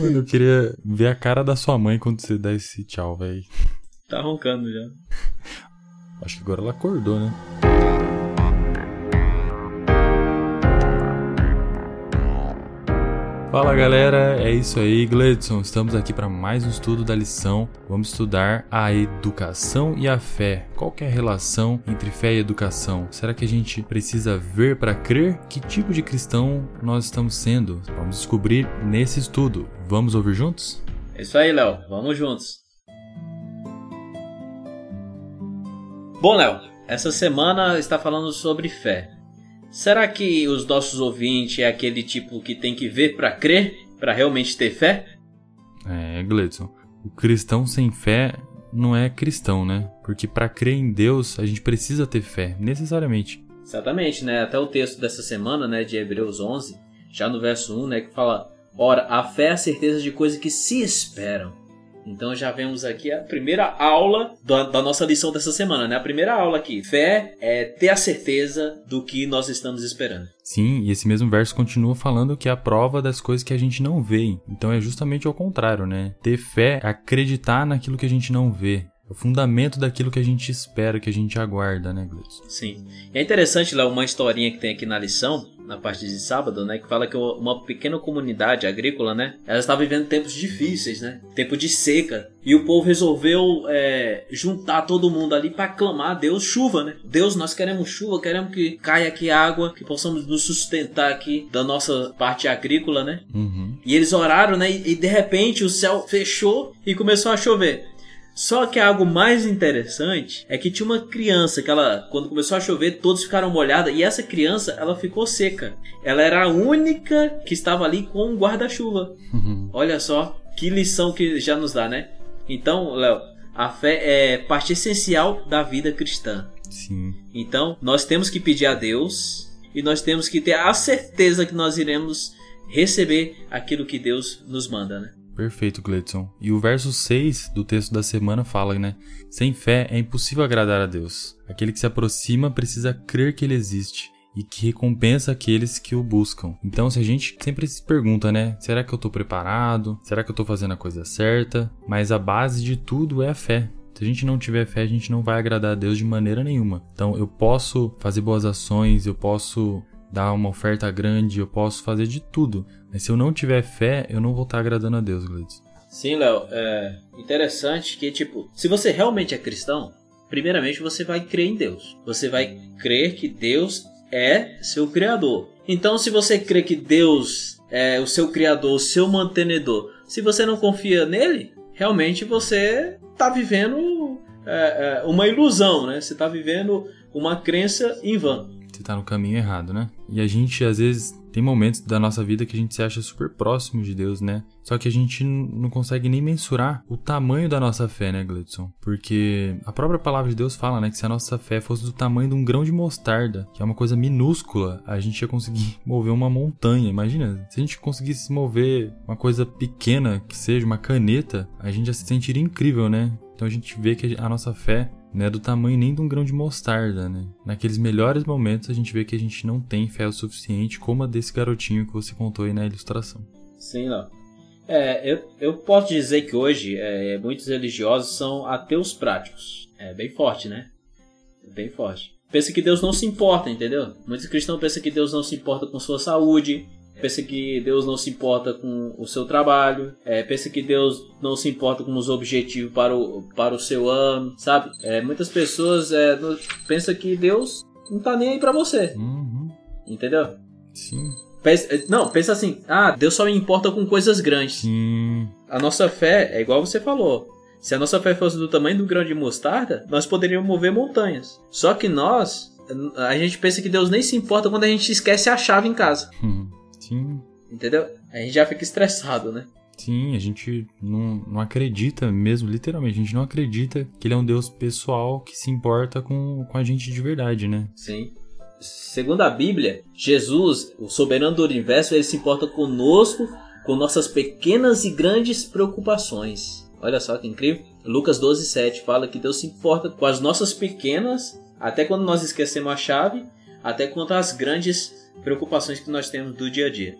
Mano, eu queria ver a cara da sua mãe quando você dá esse tchau, velho. Tá roncando já. Acho que agora ela acordou, né? Fala galera, é isso aí, Gledson. Estamos aqui para mais um estudo da lição. Vamos estudar a educação e a fé. Qual é a relação entre fé e educação? Será que a gente precisa ver para crer? Que tipo de cristão nós estamos sendo? Vamos descobrir nesse estudo. Vamos ouvir juntos? É isso aí, Léo. Vamos juntos. Bom, Léo, essa semana está falando sobre fé. Será que os nossos ouvintes é aquele tipo que tem que ver para crer, para realmente ter fé? É, Gledson. O cristão sem fé não é cristão, né? Porque para crer em Deus, a gente precisa ter fé, necessariamente. Exatamente, né? Até o texto dessa semana, né, de Hebreus 11, já no verso 1, né, que fala: "Ora, a fé é a certeza de coisas que se esperam, então já vemos aqui a primeira aula da, da, nossa lição dessa semana, né? A primeira aula aqui. Fé é ter a certeza do que nós estamos esperando. Sim, e esse mesmo verso continua falando que é a prova das coisas que a gente não vê. Então é justamente ao contrário, né? Ter fé é acreditar naquilo que a gente não vê. É o fundamento daquilo que a gente espera, que a gente aguarda, né, Gleison? Sim. E é interessante lá uma historinha que tem aqui na lição, na parte de sábado, né, que fala que uma pequena comunidade agrícola, né, ela está vivendo tempos difíceis, né, tempo de seca, e o povo resolveu é, juntar todo mundo ali para clamar a Deus chuva, né? Deus, nós queremos chuva, queremos que caia aqui água, que possamos nos sustentar aqui da nossa parte agrícola, né? Uhum. E eles oraram, né? E, e de repente o céu fechou e começou a chover. Só que algo mais interessante é que tinha uma criança que ela, quando começou a chover, todos ficaram molhados e essa criança, ela ficou seca. Ela era a única que estava ali com um guarda-chuva. Uhum. Olha só que lição que já nos dá, né? Então, Léo, a fé é parte essencial da vida cristã. Sim. Então, nós temos que pedir a Deus e nós temos que ter a certeza que nós iremos receber aquilo que Deus nos manda, né? Perfeito, Gledson. E o verso 6 do texto da semana fala, né? Sem fé é impossível agradar a Deus. Aquele que se aproxima precisa crer que ele existe e que recompensa aqueles que o buscam. Então, se a gente sempre se pergunta, né? Será que eu estou preparado? Será que eu estou fazendo a coisa certa? Mas a base de tudo é a fé. Se a gente não tiver fé, a gente não vai agradar a Deus de maneira nenhuma. Então, eu posso fazer boas ações, eu posso dar uma oferta grande, eu posso fazer de tudo. Mas se eu não tiver fé, eu não vou estar agradando a Deus, Gleides. Sim, Léo. É interessante que, tipo, se você realmente é cristão, primeiramente você vai crer em Deus. Você vai crer que Deus é seu criador. Então, se você crê que Deus é o seu criador, o seu mantenedor, se você não confia nele, realmente você está vivendo é, é, uma ilusão, né? Você está vivendo uma crença em vão você tá no caminho errado, né? E a gente, às vezes, tem momentos da nossa vida que a gente se acha super próximo de Deus, né? Só que a gente não consegue nem mensurar o tamanho da nossa fé, né, Gledson? Porque a própria palavra de Deus fala, né, que se a nossa fé fosse do tamanho de um grão de mostarda, que é uma coisa minúscula, a gente ia conseguir mover uma montanha. Imagina, se a gente conseguisse mover uma coisa pequena, que seja uma caneta, a gente já se sentiria incrível, né? Então a gente vê que a nossa fé não é do tamanho nem de um grão de mostarda, né? Naqueles melhores momentos a gente vê que a gente não tem fé o suficiente, como a desse garotinho que você contou aí na ilustração. Sim, não. É, eu, eu posso dizer que hoje é, muitos religiosos são ateus práticos. É bem forte, né? Bem forte. Pensa que Deus não se importa, entendeu? Muitos cristãos pensam que Deus não se importa com sua saúde, pensa que Deus não se importa com o seu trabalho, é, pensa que Deus não se importa com os objetivos para o, para o seu ano, sabe? É, muitas pessoas é, pensam que Deus não tá nem aí para você, uhum. entendeu? Sim. Pensa, é, não, pensa assim, ah, Deus só me importa com coisas grandes. Sim. A nossa fé é igual você falou. Se a nossa fé fosse do tamanho do grão de mostarda, nós poderíamos mover montanhas. Só que nós, a gente pensa que Deus nem se importa quando a gente esquece a chave em casa. Hum. Sim. Entendeu? A gente já fica estressado, né? Sim, a gente não, não acredita mesmo, literalmente, a gente não acredita que ele é um Deus pessoal que se importa com, com a gente de verdade, né? Sim. Segundo a Bíblia, Jesus, o soberano do universo, ele se importa conosco, com nossas pequenas e grandes preocupações. Olha só que incrível. Lucas 12, 7 fala que Deus se importa com as nossas pequenas, até quando nós esquecemos a chave, até quanto as grandes preocupações que nós temos do dia a dia.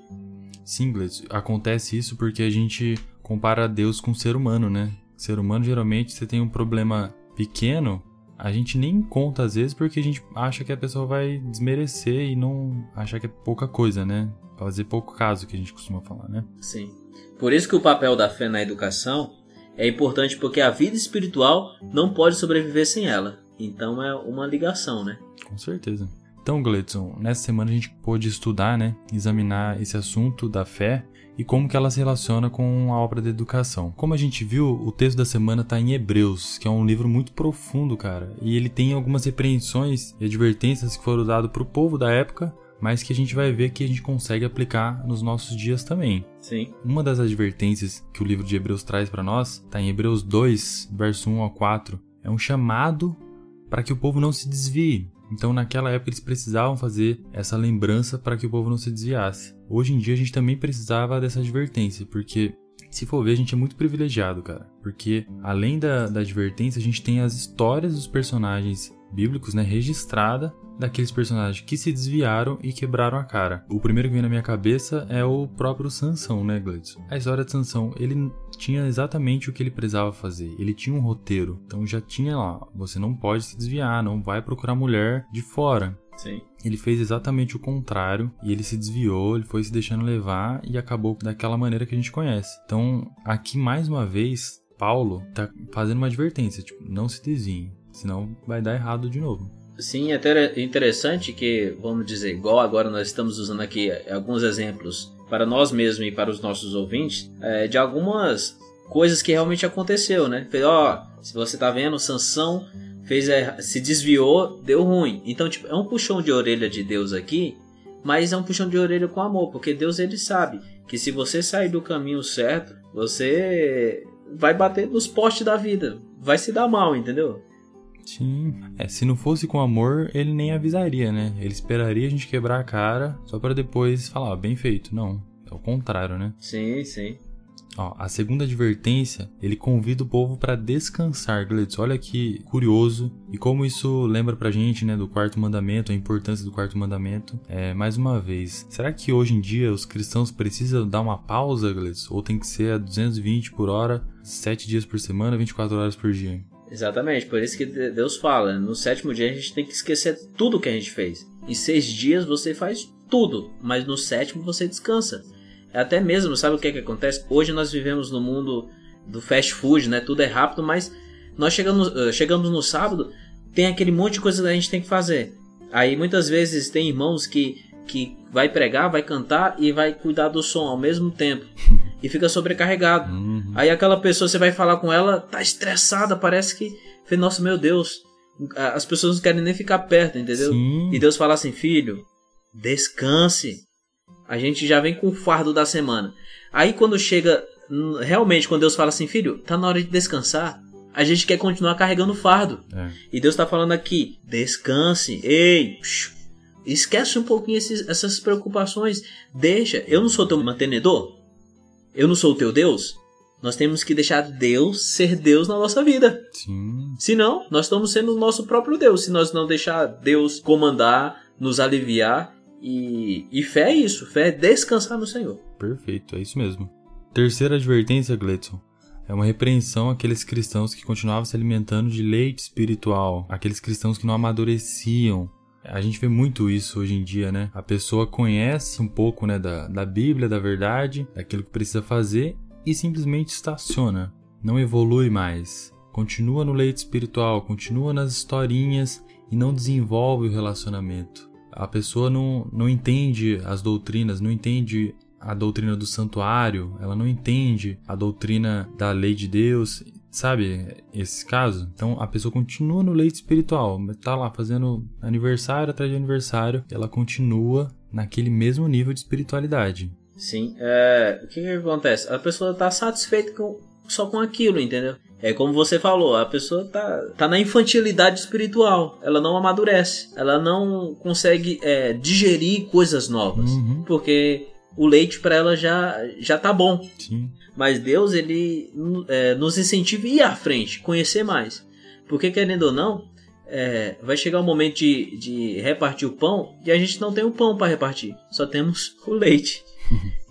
Sim, acontece isso porque a gente compara Deus com o ser humano, né? Ser humano, geralmente, você tem um problema pequeno, a gente nem conta às vezes porque a gente acha que a pessoa vai desmerecer e não achar que é pouca coisa, né? Fazer pouco caso que a gente costuma falar, né? Sim. Por isso que o papel da fé na educação é importante porque a vida espiritual não pode sobreviver sem ela. Então é uma ligação, né? Com certeza. Então, Gledson, nessa semana a gente pôde estudar, né, examinar esse assunto da fé e como que ela se relaciona com a obra da educação. Como a gente viu, o texto da semana está em Hebreus, que é um livro muito profundo, cara, e ele tem algumas repreensões e advertências que foram dadas para o povo da época, mas que a gente vai ver que a gente consegue aplicar nos nossos dias também. Sim. Uma das advertências que o livro de Hebreus traz para nós está em Hebreus 2, verso 1 ao 4. É um chamado para que o povo não se desvie, então, naquela época, eles precisavam fazer essa lembrança para que o povo não se desviasse. Hoje em dia, a gente também precisava dessa advertência, porque se for ver, a gente é muito privilegiado, cara. Porque além da, da advertência, a gente tem as histórias dos personagens bíblicos, né, registrada daqueles personagens que se desviaram e quebraram a cara. O primeiro que vem na minha cabeça é o próprio Sansão, né, Gladys? A história de Sansão, ele tinha exatamente o que ele precisava fazer. Ele tinha um roteiro. Então já tinha lá, você não pode se desviar, não vai procurar mulher de fora. Sim. Ele fez exatamente o contrário e ele se desviou, ele foi se deixando levar e acabou daquela maneira que a gente conhece. Então, aqui mais uma vez, Paulo tá fazendo uma advertência, tipo, não se desviem, senão vai dar errado de novo. Sim, é interessante que, vamos dizer, igual agora nós estamos usando aqui alguns exemplos para nós mesmos e para os nossos ouvintes, é, de algumas coisas que realmente aconteceu, né? Ó, se você tá vendo, Sansão fez se desviou, deu ruim. Então, tipo, é um puxão de orelha de Deus aqui, mas é um puxão de orelha com amor, porque Deus ele sabe que se você sair do caminho certo, você vai bater nos postes da vida, vai se dar mal, entendeu? Sim. É, se não fosse com amor, ele nem avisaria, né? Ele esperaria a gente quebrar a cara só para depois falar, bem feito. Não, é o contrário, né? Sim, sim. Ó, a segunda advertência, ele convida o povo para descansar, Glitz. Olha que curioso e como isso lembra pra gente, né, do quarto mandamento, a importância do quarto mandamento. É, mais uma vez, será que hoje em dia os cristãos precisam dar uma pausa, Glitz? Ou tem que ser a 220 por hora, 7 dias por semana, 24 horas por dia? Exatamente, por isso que Deus fala: no sétimo dia a gente tem que esquecer tudo que a gente fez. Em seis dias você faz tudo, mas no sétimo você descansa. Até mesmo, sabe o que, é que acontece? Hoje nós vivemos no mundo do fast food, né? Tudo é rápido, mas nós chegamos, uh, chegamos no sábado, tem aquele monte de coisa que a gente tem que fazer. Aí muitas vezes tem irmãos que, que vai pregar, vai cantar e vai cuidar do som ao mesmo tempo. E fica sobrecarregado. Uhum. Aí aquela pessoa, você vai falar com ela, tá estressada, parece que, nossa, meu Deus, as pessoas não querem nem ficar perto, entendeu? Sim. E Deus fala assim, filho, descanse. A gente já vem com o fardo da semana. Aí quando chega, realmente, quando Deus fala assim, filho, tá na hora de descansar, a gente quer continuar carregando o fardo. É. E Deus tá falando aqui, descanse, ei, psh, esquece um pouquinho esses, essas preocupações, deixa, eu não sou teu mantenedor, eu não sou o teu Deus? Nós temos que deixar Deus ser Deus na nossa vida. Sim. Senão, nós estamos sendo o nosso próprio Deus. Se nós não deixar Deus comandar, nos aliviar. E, e fé é isso. Fé é descansar no Senhor. Perfeito, é isso mesmo. Terceira advertência, Gletson. É uma repreensão àqueles cristãos que continuavam se alimentando de leite espiritual, aqueles cristãos que não amadureciam, a gente vê muito isso hoje em dia, né? A pessoa conhece um pouco né, da, da Bíblia, da verdade, daquilo que precisa fazer e simplesmente estaciona. Não evolui mais. Continua no leito espiritual, continua nas historinhas e não desenvolve o relacionamento. A pessoa não, não entende as doutrinas, não entende a doutrina do santuário, ela não entende a doutrina da lei de Deus Sabe esse caso? Então a pessoa continua no leito espiritual, tá lá fazendo aniversário atrás de aniversário, ela continua naquele mesmo nível de espiritualidade. Sim, é, o que, que acontece? A pessoa tá satisfeita com, só com aquilo, entendeu? É como você falou, a pessoa tá, tá na infantilidade espiritual, ela não amadurece, ela não consegue é, digerir coisas novas, uhum. porque o leite para ela já, já tá bom. Sim. Mas Deus, ele é, nos incentiva a ir à frente, conhecer mais. Porque, querendo ou não, é, vai chegar o momento de, de repartir o pão e a gente não tem o pão para repartir, só temos o leite.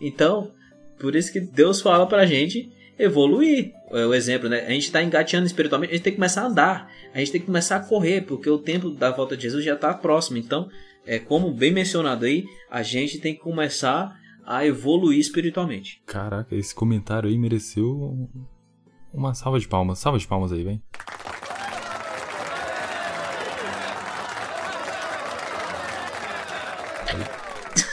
Então, por isso que Deus fala pra gente evoluir. É o exemplo, né? A gente está engateando espiritualmente, a gente tem que começar a andar, a gente tem que começar a correr, porque o tempo da volta de Jesus já está próximo. Então, é como bem mencionado aí, a gente tem que começar a evoluir espiritualmente. Caraca, esse comentário aí mereceu uma salva de palmas. Salva de palmas aí, vem.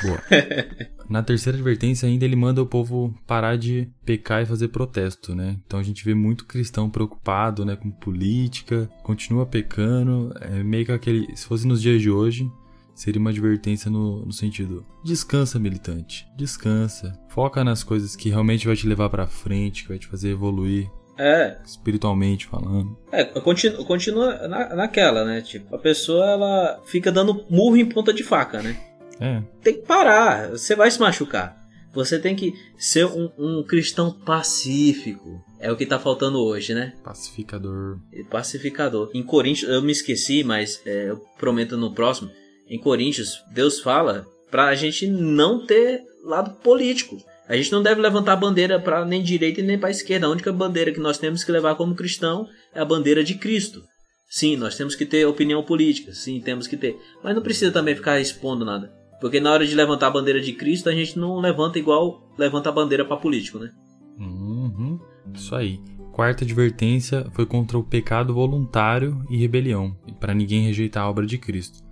Boa. Na terceira advertência, ainda ele manda o povo parar de pecar e fazer protesto, né? Então a gente vê muito cristão preocupado, né, com política, continua pecando, é meio que aquele, se fosse nos dias de hoje, seria uma advertência no, no, sentido: descansa, militante, descansa, foca nas coisas que realmente vai te levar para frente, que vai te fazer evoluir. É. Espiritualmente falando. É, continua, continua na, naquela, né? Tipo, a pessoa ela fica dando murro em ponta de faca, né? É. Tem que parar, você vai se machucar. Você tem que ser um, um cristão pacífico. É o que tá faltando hoje, né? Pacificador. Pacificador. Em Coríntios, eu me esqueci, mas é, eu prometo no próximo. Em Coríntios, Deus fala pra gente não ter lado político. A gente não deve levantar a bandeira para nem direita nem para esquerda. A única bandeira que nós temos que levar como cristão é a bandeira de Cristo. Sim, nós temos que ter opinião política. Sim, temos que ter. Mas não precisa também ficar expondo nada. Porque na hora de levantar a bandeira de Cristo, a gente não levanta igual levanta a bandeira para político, né? Uhum, isso aí. Quarta advertência foi contra o pecado voluntário e rebelião, para ninguém rejeitar a obra de Cristo.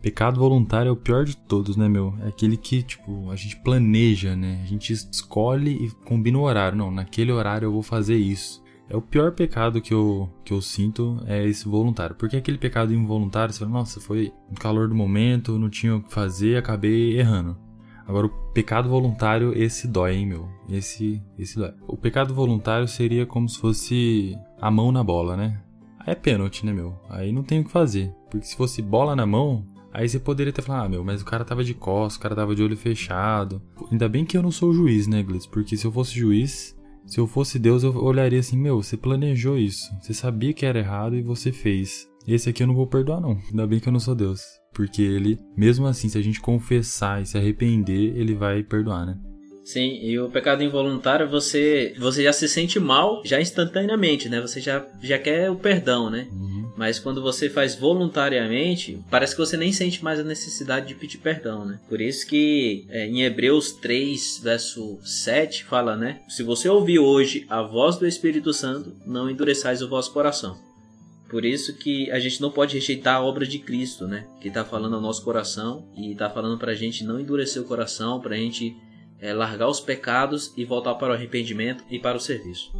Pecado voluntário é o pior de todos, né, meu? É aquele que, tipo, a gente planeja, né? A gente escolhe e combina o horário. Não, naquele horário eu vou fazer isso. É o pior pecado que eu, que eu sinto é esse voluntário. Porque aquele pecado involuntário, você fala, nossa, foi no calor do momento, não tinha o que fazer, acabei errando. Agora, o pecado voluntário, esse dói, hein, meu? Esse, esse dói. O pecado voluntário seria como se fosse a mão na bola, né? Aí é pênalti, né, meu? Aí não tem o que fazer. Porque se fosse bola na mão, aí você poderia ter falado, ah, meu, mas o cara tava de costas, o cara tava de olho fechado. Ainda bem que eu não sou juiz, né, Glitz? Porque se eu fosse juiz, se eu fosse Deus, eu olharia assim: meu, você planejou isso, você sabia que era errado e você fez. Esse aqui eu não vou perdoar, não. Ainda bem que eu não sou Deus. Porque ele, mesmo assim, se a gente confessar e se arrepender, ele vai perdoar, né? Sim, e o pecado involuntário, você, você já se sente mal já instantaneamente, né? Você já, já quer o perdão, né? Uhum. Mas quando você faz voluntariamente, parece que você nem sente mais a necessidade de pedir perdão, né? Por isso que é, em Hebreus 3, verso 7, fala, né? Se você ouvir hoje a voz do Espírito Santo, não endureçais o vosso coração. Por isso que a gente não pode rejeitar a obra de Cristo, né? Que está falando ao nosso coração e está falando para a gente não endurecer o coração, para a gente é, largar os pecados e voltar para o arrependimento e para o serviço.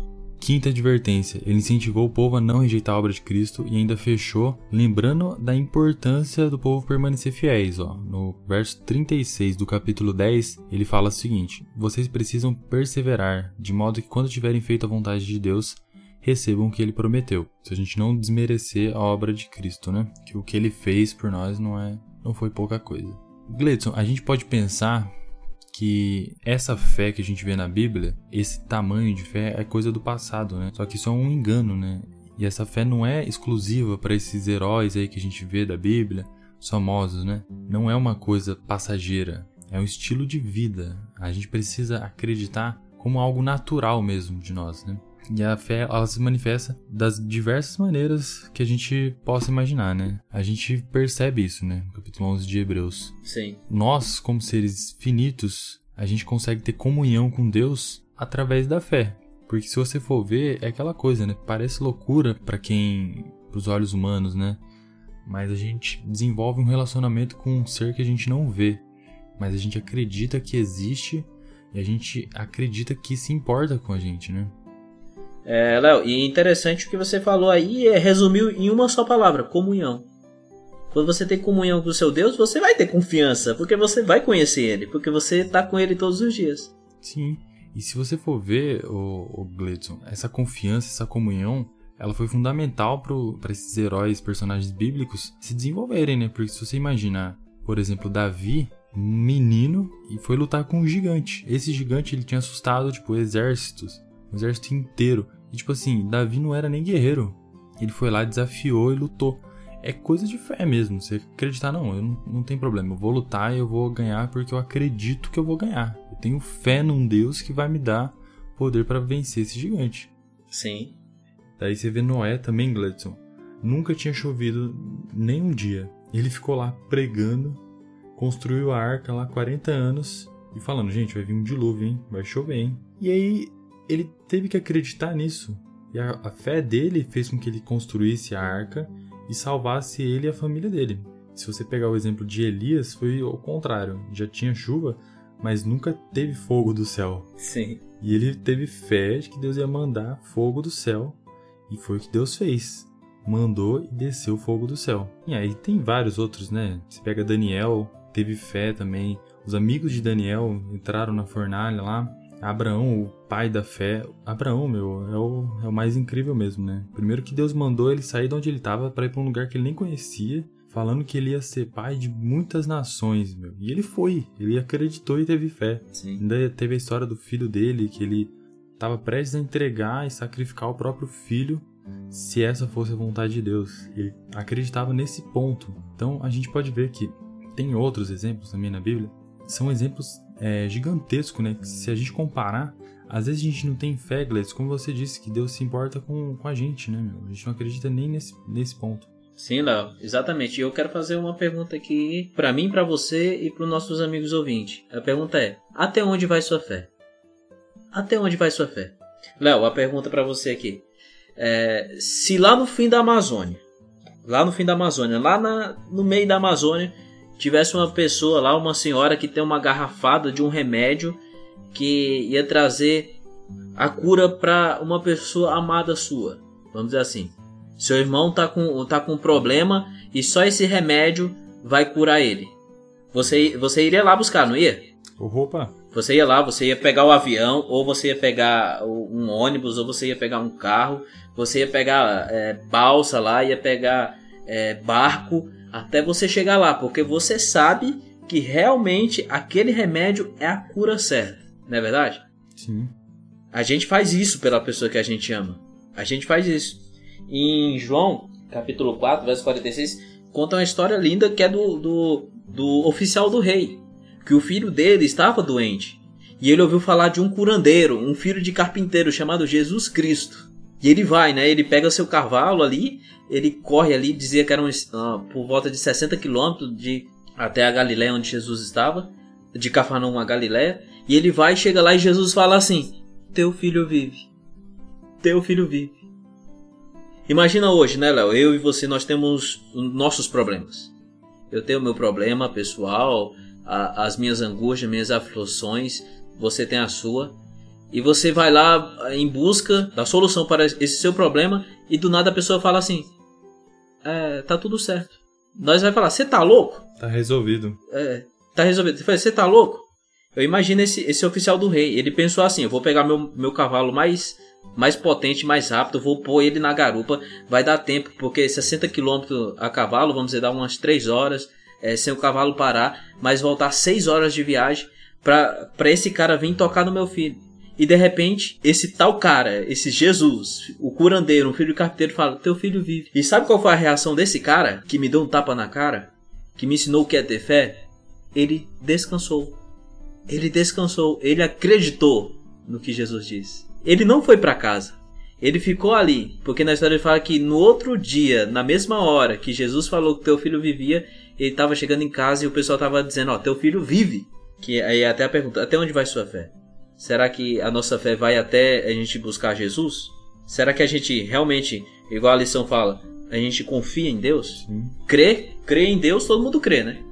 Quinta advertência: ele incentivou o povo a não rejeitar a obra de Cristo e ainda fechou, lembrando da importância do povo permanecer fiéis. Ó. No verso 36 do capítulo 10, ele fala o seguinte: Vocês precisam perseverar, de modo que quando tiverem feito a vontade de Deus, recebam o que ele prometeu. Se a gente não desmerecer a obra de Cristo, né? Que o que ele fez por nós não é, não foi pouca coisa. Gledson, a gente pode pensar que essa fé que a gente vê na Bíblia, esse tamanho de fé é coisa do passado, né? Só que isso é um engano, né? E essa fé não é exclusiva para esses heróis aí que a gente vê da Bíblia, famosos, né? Não é uma coisa passageira, é um estilo de vida. A gente precisa acreditar como algo natural mesmo de nós, né? E a fé, ela se manifesta das diversas maneiras que a gente possa imaginar, né? A gente percebe isso, né? No capítulo 11 de Hebreus. Sim. Nós, como seres finitos, a gente consegue ter comunhão com Deus através da fé. Porque se você for ver, é aquela coisa, né? Parece loucura para quem, para os olhos humanos, né? Mas a gente desenvolve um relacionamento com um ser que a gente não vê, mas a gente acredita que existe e a gente acredita que se importa com a gente, né? É, Léo, e interessante o que você falou aí é resumiu em uma só palavra: comunhão. Quando você tem comunhão com o seu Deus, você vai ter confiança, porque você vai conhecer Ele, porque você está com Ele todos os dias. Sim, e se você for ver, o, o Gledson, essa confiança, essa comunhão, ela foi fundamental para esses heróis, personagens bíblicos se desenvolverem, né? Porque se você imaginar, por exemplo, Davi, menino, e foi lutar com um gigante. Esse gigante ele tinha assustado, tipo, exércitos, um exército inteiro. E tipo assim, Davi não era nem guerreiro. Ele foi lá, desafiou e lutou. é coisa de fé mesmo. Você acreditar, não, eu não, não tem problema, eu vou lutar e eu vou ganhar porque eu acredito que eu vou ganhar. Eu tenho fé num Deus que vai me dar poder para vencer esse gigante. Sim. Daí você vê Noé também, Gladson. Nunca tinha chovido nem um dia. Ele ficou lá pregando, construiu a arca lá 40 anos e falando, gente, vai vir um dilúvio, hein? Vai chover, hein? E aí ele teve que acreditar nisso. E a, a fé dele fez com que ele construísse a arca e salvasse ele e a família dele. Se você pegar o exemplo de Elias, foi o contrário. Já tinha chuva, mas nunca teve fogo do céu. Sim. E ele teve fé de que Deus ia mandar fogo do céu. E foi o que Deus fez. Mandou e desceu fogo do céu. E aí tem vários outros, né? Você pega Daniel, teve fé também. Os amigos de Daniel entraram na fornalha lá. Abraão, o pai da fé. Abraão, meu, é o, é o mais incrível mesmo, né? Primeiro que Deus mandou ele sair de onde ele estava para ir para um lugar que ele nem conhecia, falando que ele ia ser pai de muitas nações, meu. E ele foi, ele acreditou e teve fé. Sim. Ainda teve a história do filho dele, que ele estava prestes a entregar e sacrificar o próprio filho se essa fosse a vontade de Deus. Ele acreditava nesse ponto. Então a gente pode ver que tem outros exemplos também na Bíblia. São exemplos é, gigantesco, né? Que se a gente comparar, às vezes a gente não tem fé, Gleice, como você disse, que Deus se importa com, com a gente, né, meu? A gente não acredita nem nesse, nesse ponto. Sim, Léo, exatamente. E eu quero fazer uma pergunta aqui para mim, para você e para os nossos amigos ouvintes. A pergunta é: até onde vai sua fé? Até onde vai sua fé? Léo, a pergunta para você aqui. É, se lá no fim da Amazônia, lá no fim da Amazônia, lá na, no meio da Amazônia, tivesse uma pessoa lá, uma senhora que tem uma garrafada de um remédio que ia trazer a cura para uma pessoa amada sua. Vamos dizer assim. Seu irmão tá com tá com um problema e só esse remédio vai curar ele. Você você iria lá buscar, não ia? Opa. Você ia lá, você ia pegar o avião, ou você ia pegar um ônibus, ou você ia pegar um carro, você ia pegar é, balsa lá, ia pegar é, barco até você chegar lá, porque você sabe que realmente aquele remédio é a cura certa, não é verdade? Sim. A gente faz isso pela pessoa que a gente ama. A gente faz isso. Em João, capítulo 4, verso 46, conta uma história linda que é do, do, do oficial do rei. Que o filho dele estava doente. E ele ouviu falar de um curandeiro, um filho de carpinteiro chamado Jesus Cristo. E ele vai, né? Ele pega seu cavalo ali ele corre ali, dizia que eram uh, por volta de 60 quilômetros de até a Galiléia onde Jesus estava, de Cafarnaum a Galiléia, e ele vai, chega lá e Jesus fala assim: "Teu filho vive. Teu filho vive." Imagina hoje, né, Léo? Eu e você nós temos nossos problemas. Eu tenho meu problema pessoal, a, as minhas angústias, minhas aflições, você tem a sua. E você vai lá em busca da solução para esse seu problema e do nada a pessoa fala assim: é, tá tudo certo. Nós vai falar, você tá louco? Tá resolvido. É, tá resolvido. Você tá louco? Eu imagino esse, esse oficial do rei. Ele pensou assim: eu vou pegar meu, meu cavalo mais, mais potente, mais rápido, vou pôr ele na garupa. Vai dar tempo, porque 60 km a cavalo, vamos dizer, dá umas 3 horas, é, sem o cavalo parar, mas voltar 6 horas de viagem para esse cara vir tocar no meu filho. E de repente, esse tal cara, esse Jesus, o curandeiro, um filho do carpinteiro, fala: Teu filho vive. E sabe qual foi a reação desse cara que me deu um tapa na cara? Que me ensinou o que é ter fé? Ele descansou. Ele descansou. Ele acreditou no que Jesus disse. Ele não foi para casa. Ele ficou ali, porque na história ele fala que no outro dia, na mesma hora que Jesus falou que teu filho vivia, ele estava chegando em casa e o pessoal estava dizendo: Ó, teu filho vive. Que aí até a pergunta: até onde vai sua fé? Será que a nossa fé vai até a gente buscar Jesus? Será que a gente realmente, igual a lição fala, a gente confia em Deus? Sim. Crê, crê em Deus, todo mundo crê, né?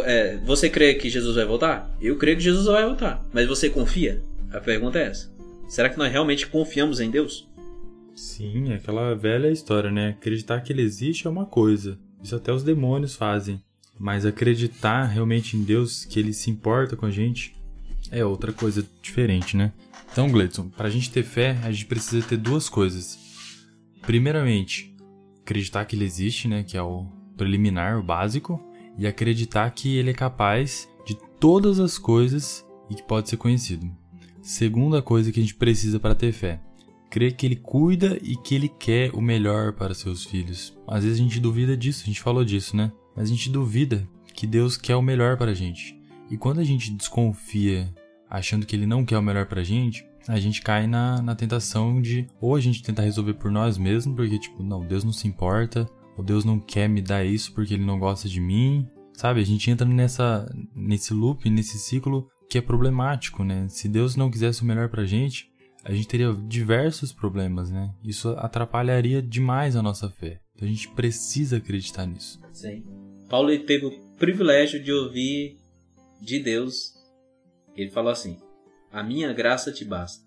É, você crê que Jesus vai voltar? Eu creio que Jesus vai voltar. Mas você confia? A pergunta é essa. Será que nós realmente confiamos em Deus? Sim, é aquela velha história, né? Acreditar que ele existe é uma coisa. Isso até os demônios fazem. Mas acreditar realmente em Deus, que ele se importa com a gente, é outra coisa diferente, né? Então, Gledson, para a gente ter fé, a gente precisa ter duas coisas. Primeiramente, acreditar que ele existe, né? Que é o preliminar, o básico. E acreditar que ele é capaz de todas as coisas e que pode ser conhecido. Segunda coisa que a gente precisa para ter fé: crê que ele cuida e que ele quer o melhor para seus filhos. Às vezes a gente duvida disso, a gente falou disso, né? Mas a gente duvida que Deus quer o melhor para a gente. E quando a gente desconfia, achando que ele não quer o melhor para a gente, a gente cai na, na tentação de ou a gente tentar resolver por nós mesmos, porque tipo, não, Deus não se importa, ou Deus não quer me dar isso porque ele não gosta de mim, sabe? A gente entra nessa nesse loop, nesse ciclo que é problemático, né? Se Deus não quisesse o melhor pra gente, a gente teria diversos problemas, né? Isso atrapalharia demais a nossa fé. Então a gente precisa acreditar nisso. Sim. Paulo teve o privilégio de ouvir de Deus. Ele falou assim: A minha graça te basta.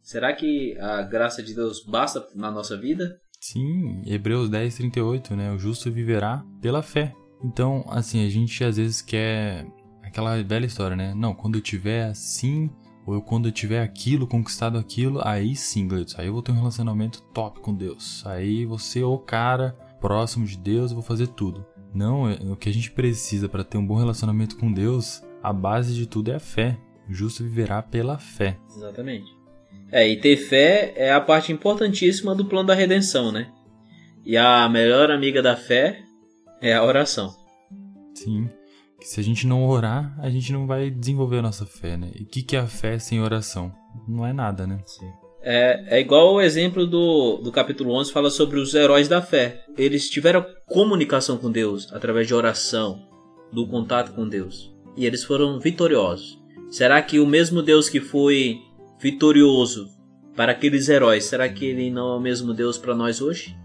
Será que a graça de Deus basta na nossa vida? Sim, Hebreus 10, 38, né? O justo viverá pela fé. Então, assim, a gente às vezes quer aquela velha história, né? Não, quando eu tiver assim, ou eu, quando eu tiver aquilo, conquistado aquilo, aí sim, Gleitz, aí eu vou ter um relacionamento top com Deus. Aí você é o cara próximo de Deus, eu vou fazer tudo. Não, é, o que a gente precisa para ter um bom relacionamento com Deus, a base de tudo é a fé. O justo viverá pela fé. Exatamente. É, e ter fé é a parte importantíssima do plano da redenção, né? E a melhor amiga da fé é a oração. Sim que se a gente não orar, a gente não vai desenvolver a nossa fé, né? E o que, que é a fé sem oração? Não é nada, né? Sim. É, é igual o exemplo do, do capítulo 11, fala sobre os heróis da fé. Eles tiveram comunicação com Deus através de oração, do contato com Deus. E eles foram vitoriosos. Será que o mesmo Deus que foi vitorioso para aqueles heróis, será que ele não é o mesmo Deus para nós hoje?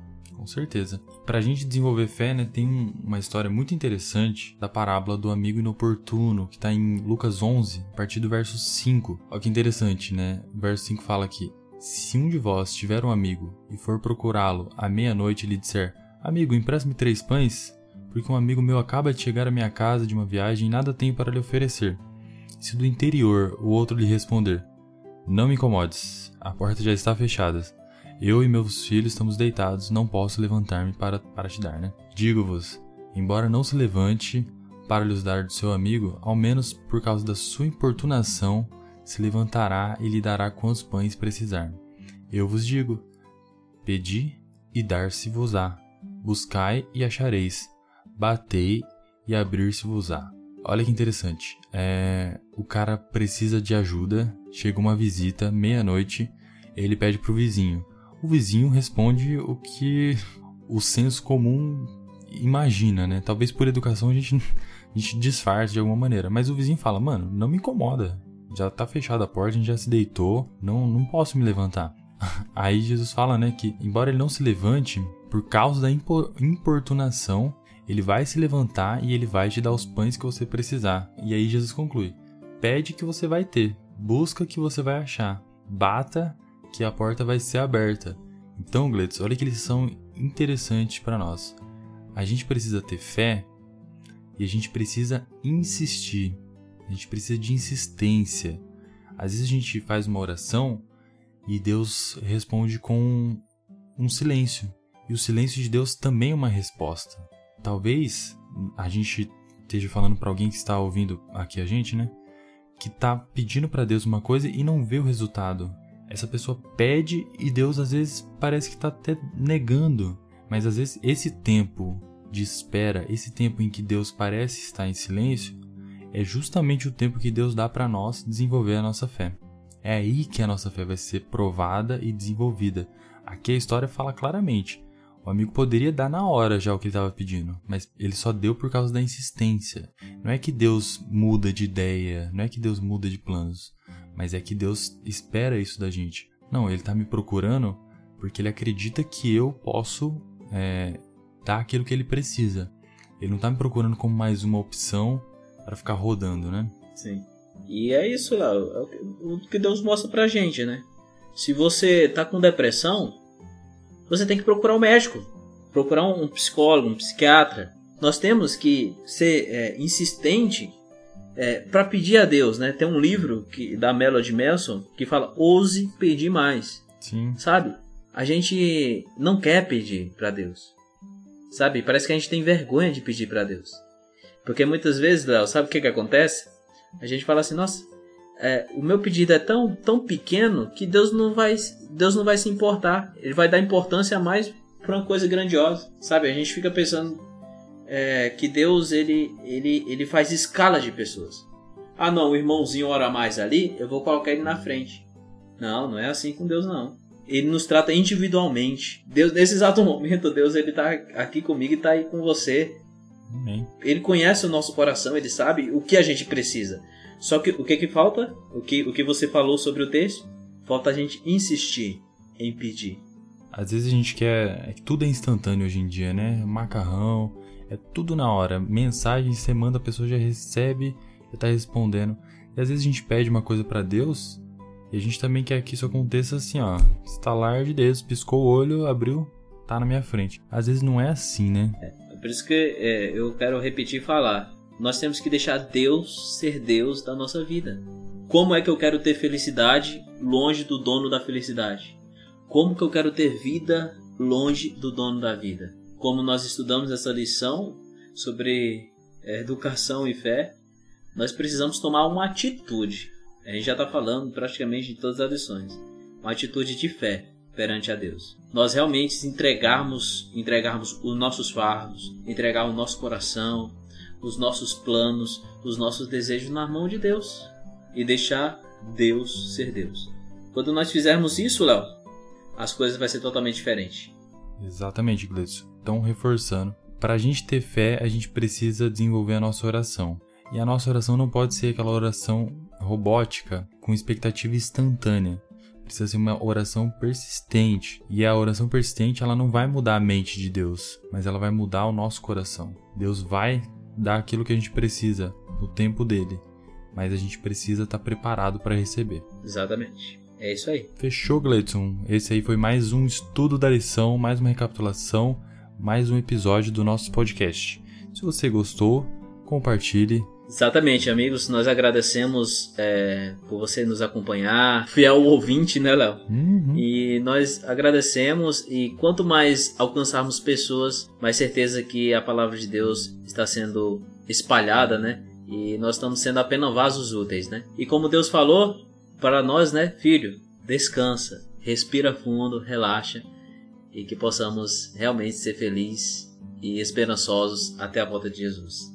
com certeza. Para a gente desenvolver fé, né, tem uma história muito interessante da parábola do amigo inoportuno, que está em Lucas 11, a partir do verso 5. Olha que interessante, né? O verso 5 fala aqui: Se um de vós tiver um amigo e for procurá-lo à meia-noite e lhe disser: Amigo, empresta-me três pães, porque um amigo meu acaba de chegar à minha casa de uma viagem e nada tenho para lhe oferecer. Se do interior o outro lhe responder: Não me incomodes, a porta já está fechada eu e meus filhos estamos deitados, não posso levantar-me para, para te dar, né? Digo-vos, embora não se levante para lhes dar do seu amigo, ao menos por causa da sua importunação, se levantará e lhe dará quantos pães precisar. Eu vos digo: pedi e dar-se-vos-á, buscai e achareis, batei e abrir-se-vos-á. Olha que interessante. É, o cara precisa de ajuda, chega uma visita, meia-noite, ele pede pro vizinho: o vizinho responde o que o senso comum imagina, né? Talvez por educação a gente, a gente disfarce de alguma maneira. Mas o vizinho fala, mano, não me incomoda. Já tá fechada a porta, a gente já se deitou, não, não posso me levantar. Aí Jesus fala, né, que embora ele não se levante, por causa da importunação, ele vai se levantar e ele vai te dar os pães que você precisar. E aí Jesus conclui: pede que você vai ter, busca que você vai achar, bata que a porta vai ser aberta. Então, Gletz, olha que lição interessante para nós. A gente precisa ter fé e a gente precisa insistir. A gente precisa de insistência. Às vezes a gente faz uma oração e Deus responde com um silêncio. E o silêncio de Deus também é uma resposta. Talvez a gente esteja falando para alguém que está ouvindo aqui a gente, né? Que está pedindo para Deus uma coisa e não vê o resultado. Essa pessoa pede e Deus às vezes parece que está até negando. Mas às vezes esse tempo de espera, esse tempo em que Deus parece estar em silêncio, é justamente o tempo que Deus dá para nós desenvolver a nossa fé. É aí que a nossa fé vai ser provada e desenvolvida. Aqui a história fala claramente. O amigo poderia dar na hora já o que ele estava pedindo, mas ele só deu por causa da insistência. Não é que Deus muda de ideia, não é que Deus muda de planos mas é que Deus espera isso da gente. Não, Ele está me procurando porque Ele acredita que eu posso é, dar aquilo que Ele precisa. Ele não está me procurando como mais uma opção para ficar rodando, né? Sim. E é isso, Léo, é o que Deus mostra pra gente, né? Se você tá com depressão, você tem que procurar um médico, procurar um psicólogo, um psiquiatra. Nós temos que ser é, insistente é, para pedir a Deus, né? Tem um livro que, da Melody Melson que fala ouse pedir mais. Sim. Sabe? A gente não quer pedir para Deus. Sabe? Parece que a gente tem vergonha de pedir para Deus. Porque muitas vezes, Léo, sabe o que, que acontece? A gente fala assim, nossa, é, o meu pedido é tão, tão pequeno que Deus não vai Deus não vai se importar. Ele vai dar importância a mais para uma coisa grandiosa, sabe? A gente fica pensando é, que Deus ele, ele, ele faz escala de pessoas. Ah, não, o irmãozinho ora mais ali, eu vou colocar ele na frente. Não, não é assim com Deus não. Ele nos trata individualmente. Deus, nesse exato momento, Deus ele tá aqui comigo e tá aí com você. Amém. Ele conhece o nosso coração, ele sabe o que a gente precisa. Só que o que que falta? O que, o que você falou sobre o texto? Falta a gente insistir em pedir. Às vezes a gente quer. É tudo é instantâneo hoje em dia, né? Macarrão, é tudo na hora. Mensagem, você manda, a pessoa já recebe, já tá respondendo. E às vezes a gente pede uma coisa para Deus e a gente também quer que isso aconteça assim, ó. Estalar de dedos, piscou o olho, abriu, tá na minha frente. Às vezes não é assim, né? É, por isso que é, eu quero repetir e falar. Nós temos que deixar Deus ser Deus da nossa vida. Como é que eu quero ter felicidade longe do dono da felicidade? Como que eu quero ter vida longe do dono da vida? Como nós estudamos essa lição sobre educação e fé, nós precisamos tomar uma atitude. A gente já está falando praticamente de todas as lições. Uma atitude de fé perante a Deus. Nós realmente entregarmos, entregarmos os nossos fardos, entregar o nosso coração, os nossos planos, os nossos desejos na mão de Deus e deixar Deus ser Deus. Quando nós fizermos isso, Léo, as coisas vão ser totalmente diferentes. Exatamente, Gleison. Então, reforçando, para a gente ter fé, a gente precisa desenvolver a nossa oração. E a nossa oração não pode ser aquela oração robótica com expectativa instantânea. Precisa ser uma oração persistente. E a oração persistente, ela não vai mudar a mente de Deus, mas ela vai mudar o nosso coração. Deus vai dar aquilo que a gente precisa no tempo dele, mas a gente precisa estar tá preparado para receber. Exatamente. É isso aí. Fechou, Gleidson. Esse aí foi mais um estudo da lição, mais uma recapitulação, mais um episódio do nosso podcast. Se você gostou, compartilhe. Exatamente, amigos. Nós agradecemos é, por você nos acompanhar, fiel ouvinte, né, Léo? Uhum. E nós agradecemos e quanto mais alcançarmos pessoas, mais certeza que a palavra de Deus está sendo espalhada, né? E nós estamos sendo apenas vasos úteis, né? E como Deus falou para nós, né, filho, descansa, respira fundo, relaxa e que possamos realmente ser felizes e esperançosos até a volta de Jesus.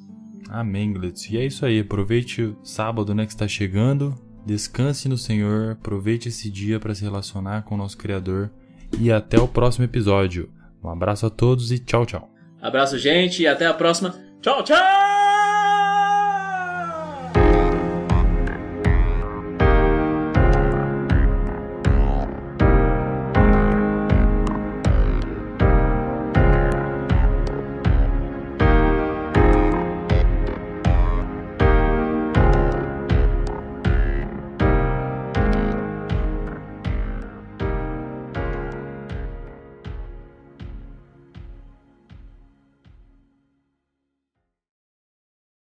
Amém, Glitz. E é isso aí. Aproveite o sábado né, que está chegando. Descanse no Senhor. Aproveite esse dia para se relacionar com o nosso Criador. E até o próximo episódio. Um abraço a todos e tchau, tchau. Abraço, gente, e até a próxima. Tchau, tchau!